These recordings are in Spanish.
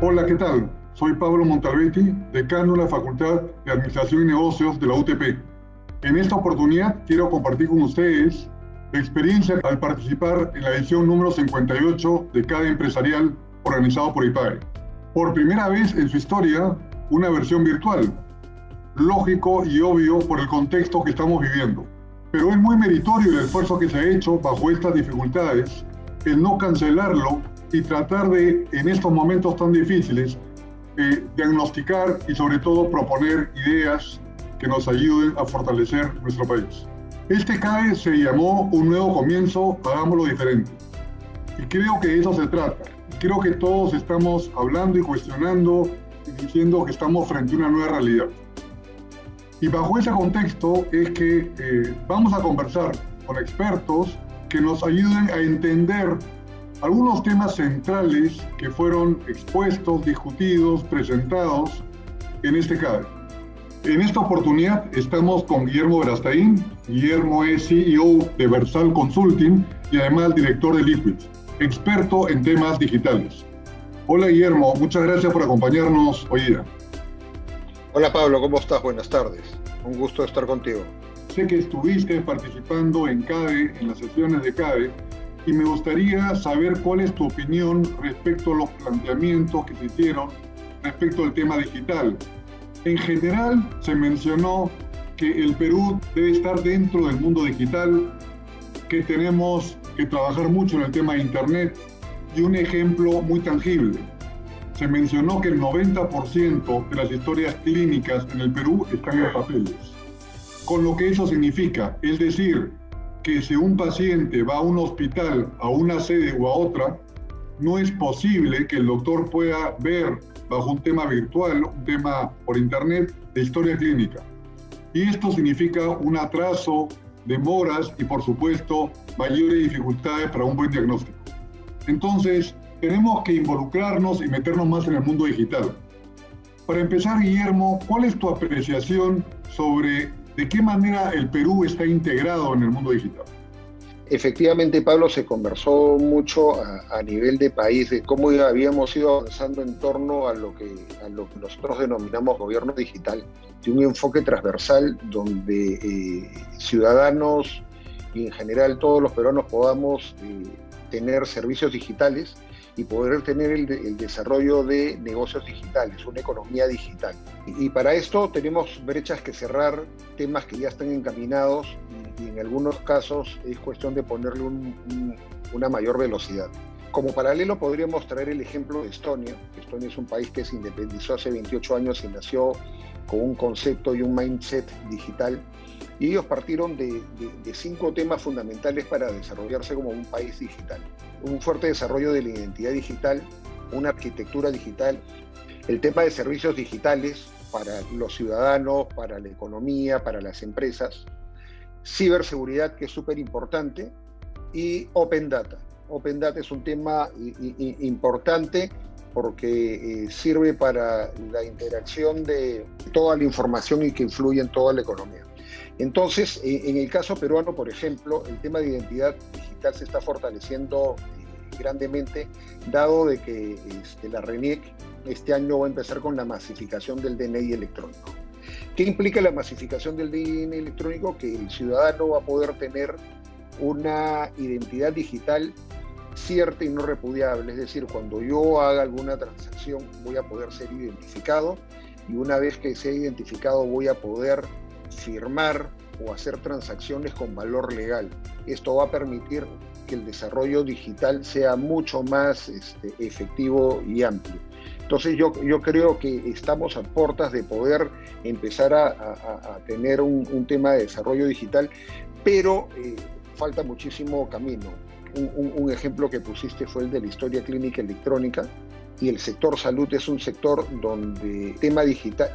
Hola, ¿qué tal? Soy Pablo Montalbetti, decano de la Facultad de Administración y Negocios de la UTP. En esta oportunidad quiero compartir con ustedes la experiencia al participar en la edición número 58 de CADE Empresarial organizado por IPAE. Por primera vez en su historia, una versión virtual. Lógico y obvio por el contexto que estamos viviendo. Pero es muy meritorio el esfuerzo que se ha hecho bajo estas dificultades, el no cancelarlo y tratar de, en estos momentos tan difíciles, eh, diagnosticar y sobre todo proponer ideas que nos ayuden a fortalecer nuestro país. Este CAE se llamó Un nuevo comienzo, hagámoslo diferente. Y creo que de eso se trata. Creo que todos estamos hablando y cuestionando y diciendo que estamos frente a una nueva realidad. Y bajo ese contexto es que eh, vamos a conversar con expertos que nos ayuden a entender algunos temas centrales que fueron expuestos, discutidos, presentados en este CADE. En esta oportunidad estamos con Guillermo Verastaín. Guillermo es CEO de Versal Consulting y además director de Liquid, experto en temas digitales. Hola Guillermo, muchas gracias por acompañarnos hoy día. Hola Pablo, ¿cómo estás? Buenas tardes. Un gusto estar contigo. Sé que estuviste participando en CADE, en las sesiones de CADE, y me gustaría saber cuál es tu opinión respecto a los planteamientos que se hicieron respecto al tema digital. En general se mencionó que el Perú debe estar dentro del mundo digital, que tenemos que trabajar mucho en el tema de Internet y un ejemplo muy tangible. Se mencionó que el 90% de las historias clínicas en el Perú están en papeles. Con lo que eso significa, es decir, que si un paciente va a un hospital, a una sede o a otra, no es posible que el doctor pueda ver bajo un tema virtual, un tema por internet, de historia clínica. Y esto significa un atraso, demoras y por supuesto mayores dificultades para un buen diagnóstico. Entonces, tenemos que involucrarnos y meternos más en el mundo digital. Para empezar, Guillermo, ¿cuál es tu apreciación sobre ¿De qué manera el Perú está integrado en el mundo digital? Efectivamente, Pablo, se conversó mucho a, nivel de país de cómo habíamos ido avanzando en torno a lo, que, nosotros denominamos gobierno digital, de un enfoque transversal donde eh, ciudadanos y en general todos los peruanos podamos eh, tener servicios digitales y poder tener el, desarrollo de negocios digitales, una economía digital. Y, para esto tenemos brechas que cerrar, temas que ya están encaminados y, en algunos casos es cuestión de ponerle una mayor velocidad. Como paralelo podríamos traer el ejemplo de Estonia. Estonia es un país que se independizó hace 28 años y nació con un concepto y un mindset digital y ellos partieron de, cinco temas fundamentales para desarrollarse como un país digital. Un fuerte desarrollo de la identidad digital, una arquitectura digital, el tema de servicios digitales para los ciudadanos, para la economía, para las empresas, ciberseguridad que es súper importante y Open Data. Open Data es un tema importante porque eh, sirve para la interacción de toda la información y que influye en toda la economía. Entonces, en el caso peruano, por ejemplo, el tema de identidad digital se está fortaleciendo eh, grandemente, dado de que este, la RENIEC este año va a empezar con la masificación del DNI electrónico. ¿Qué implica la masificación del DNI electrónico? Que el ciudadano va a poder tener una identidad digital cierta y no repudiable, es decir, cuando yo haga alguna transacción voy a poder ser identificado y una vez que sea identificado voy a poder firmar o hacer transacciones con valor legal. Esto va a permitir que el desarrollo digital sea mucho más este, efectivo y amplio. Entonces yo, yo creo que estamos a puertas de poder empezar a, tener un, tema de desarrollo digital, pero eh, falta muchísimo camino. Un, un, ejemplo que pusiste fue el de la historia clínica electrónica y el sector salud es un sector donde tema digital,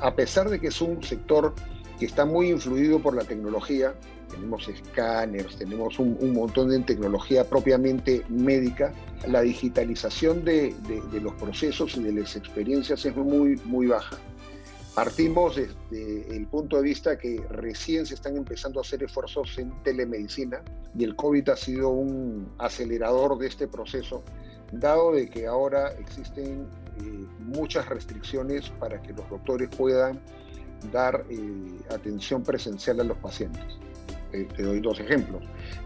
a pesar de que es un sector que está muy influido por la tecnología. Tenemos escáneres, tenemos un, montón de tecnología propiamente médica. La digitalización de, los procesos y de las experiencias es muy, muy baja. Partimos desde el punto de vista que recién se están empezando a hacer esfuerzos en telemedicina y el COVID ha sido un acelerador de este proceso, dado de que ahora existen eh, muchas restricciones para que los doctores puedan dar eh, atención presencial a los pacientes. te doy dos ejemplos.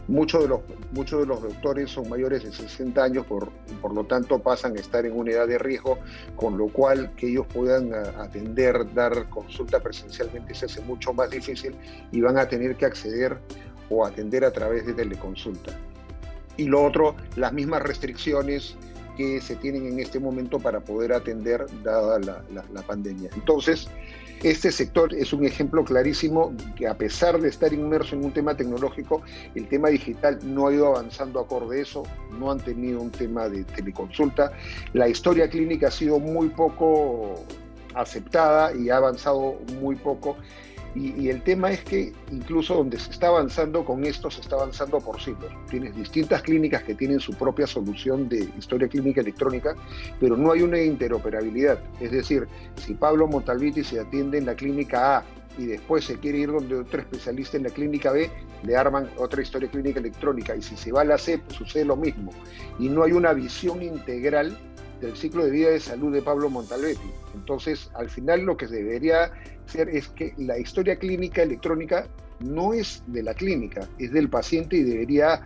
Muchos de, los, muchos de los doctores son mayores de 60 años, por, por lo tanto pasan a estar en una edad de riesgo, con lo cual que ellos puedan atender, dar consulta presencialmente se hace mucho más difícil y van a tener que acceder o atender a través de teleconsulta. Y lo otro, las mismas restricciones que se tienen en este momento para poder atender dada la, la, pandemia. Entonces, este sector es un ejemplo clarísimo que a pesar de estar inmerso en un tema tecnológico, el tema digital no ha ido avanzando acorde a eso, no han tenido un tema de teleconsulta. La historia clínica ha sido muy poco aceptada y ha avanzado muy poco y, el tema es que incluso donde se está avanzando con esto, se está avanzando por siglos. Tienes distintas clínicas que tienen su propia solución de historia clínica electrónica, pero no hay una interoperabilidad. Es decir, si Pablo Montalviti se atiende en la clínica A y después se quiere ir donde otro especialista en la clínica B, le arman otra historia clínica electrónica. Y si se va a la C, sucede lo mismo. Y no hay una visión integral del ciclo de vida de salud de Pablo Montalvetti. Entonces, al final lo que debería ser es que la historia clínica electrónica no es de la clínica, es del paciente y debería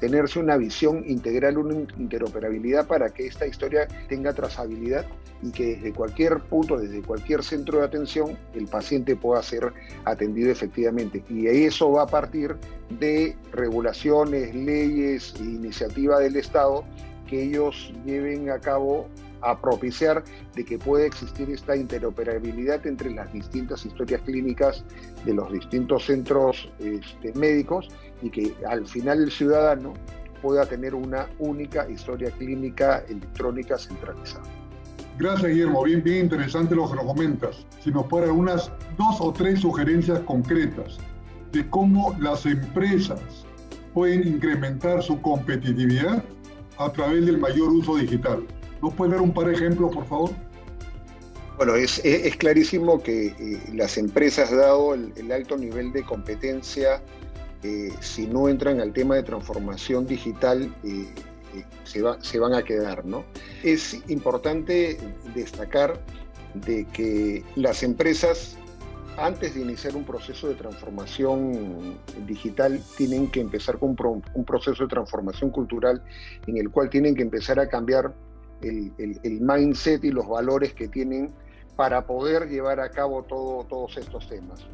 tenerse una visión integral, una interoperabilidad para que esta historia tenga trazabilidad y que desde cualquier punto, desde cualquier centro de atención, el paciente pueda ser atendido efectivamente. Y eso va a partir de regulaciones, leyes e iniciativa del Estado que ellos lleven a cabo a propiciar de que pueda existir esta interoperabilidad entre las distintas historias clínicas de los distintos centros este, médicos y que al final el ciudadano pueda tener una única historia clínica electrónica centralizada. Gracias, Guillermo. Bien, bien interesante lo que nos comentas. Si nos fueran unas dos o tres sugerencias concretas de cómo las empresas pueden incrementar su competitividad a través del mayor uso digital. ¿Nos puede dar un par de ejemplos, por favor? Bueno, es, clarísimo que eh, las empresas, dado el, alto nivel de competencia, eh, si no entran al tema de transformación digital, eh, se, se van a quedar, ¿no? Es importante destacar de que las empresas antes de iniciar un proceso de transformación digital, tienen que empezar con un proceso de transformación cultural en el cual tienen que empezar a cambiar el, mindset y los valores que tienen para poder llevar a cabo todo, todos estos temas.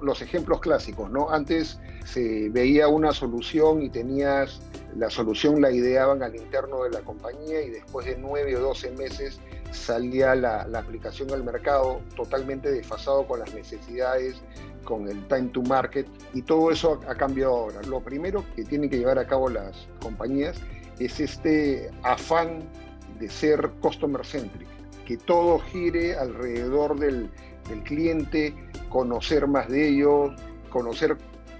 los ejemplos clásicos, ¿no? Antes se veía una solución y tenías la solución, la ideaban al interno de la compañía y después de nueve o doce meses salía la, aplicación al mercado totalmente desfasado con las necesidades, con el time to market y todo eso ha cambiado ahora. Lo primero que tienen que llevar a cabo las compañías es este afán de ser customer centric, que todo gire alrededor del, del cliente, conocer más de ellos, conocer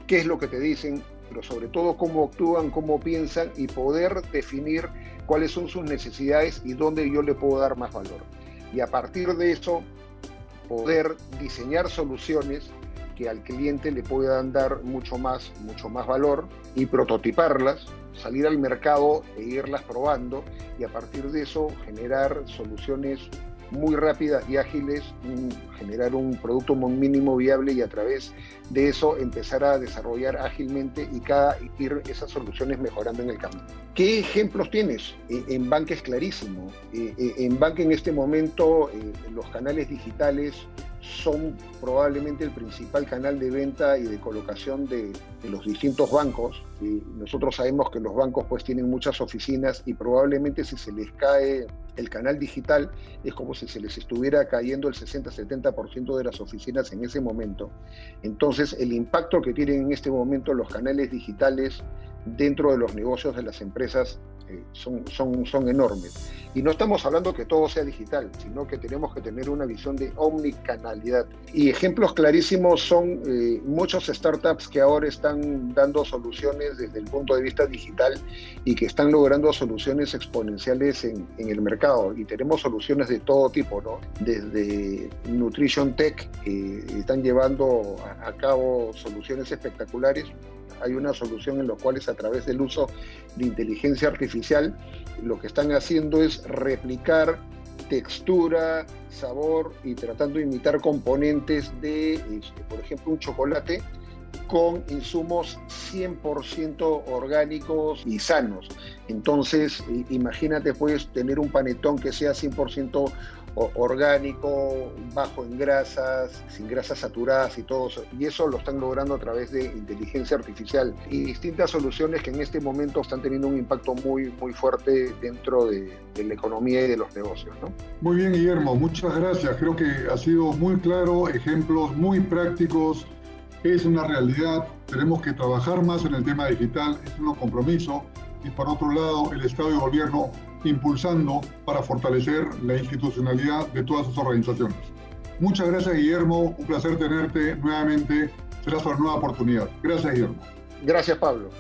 qué es lo que te dicen, pero sobre todo cómo actúan, cómo piensan y poder definir cuáles son sus necesidades y dónde yo le puedo dar más valor. Y a partir de eso, poder diseñar soluciones que al cliente le puedan dar mucho más, mucho más valor y prototiparlas, salir al mercado e irlas probando y a partir de eso generar soluciones muy rápidas y ágiles, generar un producto mínimo viable y a través de eso empezar a desarrollar ágilmente y cada ir esas soluciones mejorando en el camino. ¿Qué ejemplos tienes? E, en Bank es clarísimo. E, e, en Bank en este momento eh, los canales digitales son probablemente el principal canal de venta y de colocación de, los distintos bancos. Nosotros sabemos que los bancos pues tienen muchas oficinas y probablemente si se les cae el canal digital es como si se les estuviera cayendo el 60-70% de las oficinas en ese momento. Entonces el impacto que tienen en este momento los canales digitales dentro de los negocios de las empresas eh, son, son, son enormes. Y no estamos hablando que todo sea digital, sino que tenemos que tener una visión de omnicanalidad. Y ejemplos clarísimos son eh, muchos startups que ahora están dando soluciones desde el punto de vista digital y que están logrando soluciones exponenciales en, el mercado. Y tenemos soluciones de todo tipo, ¿no? Desde Nutrition Tech, que están llevando a, cabo soluciones espectaculares hay una solución en la cual a través del uso de inteligencia artificial lo que están haciendo es replicar textura, sabor y tratando de imitar componentes de, este, por ejemplo, un chocolate con insumos 100% orgánicos y sanos. Entonces, imagínate, puedes tener un panetón que sea 100% orgánico, bajo en grasas, sin grasas saturadas y todo eso. Y eso lo están logrando a través de inteligencia artificial y distintas soluciones que en este momento están teniendo un impacto muy, muy fuerte dentro de, la economía y de los negocios. ¿no? Muy bien, Guillermo, muchas gracias. Creo que ha sido muy claro, ejemplos muy prácticos. Es una realidad, tenemos que trabajar más en el tema digital, es un compromiso. Y por otro lado, el Estado y el gobierno impulsando para fortalecer la institucionalidad de todas sus organizaciones. Muchas gracias, Guillermo. Un placer tenerte nuevamente. Será una nueva oportunidad. Gracias, Guillermo. Gracias, Pablo.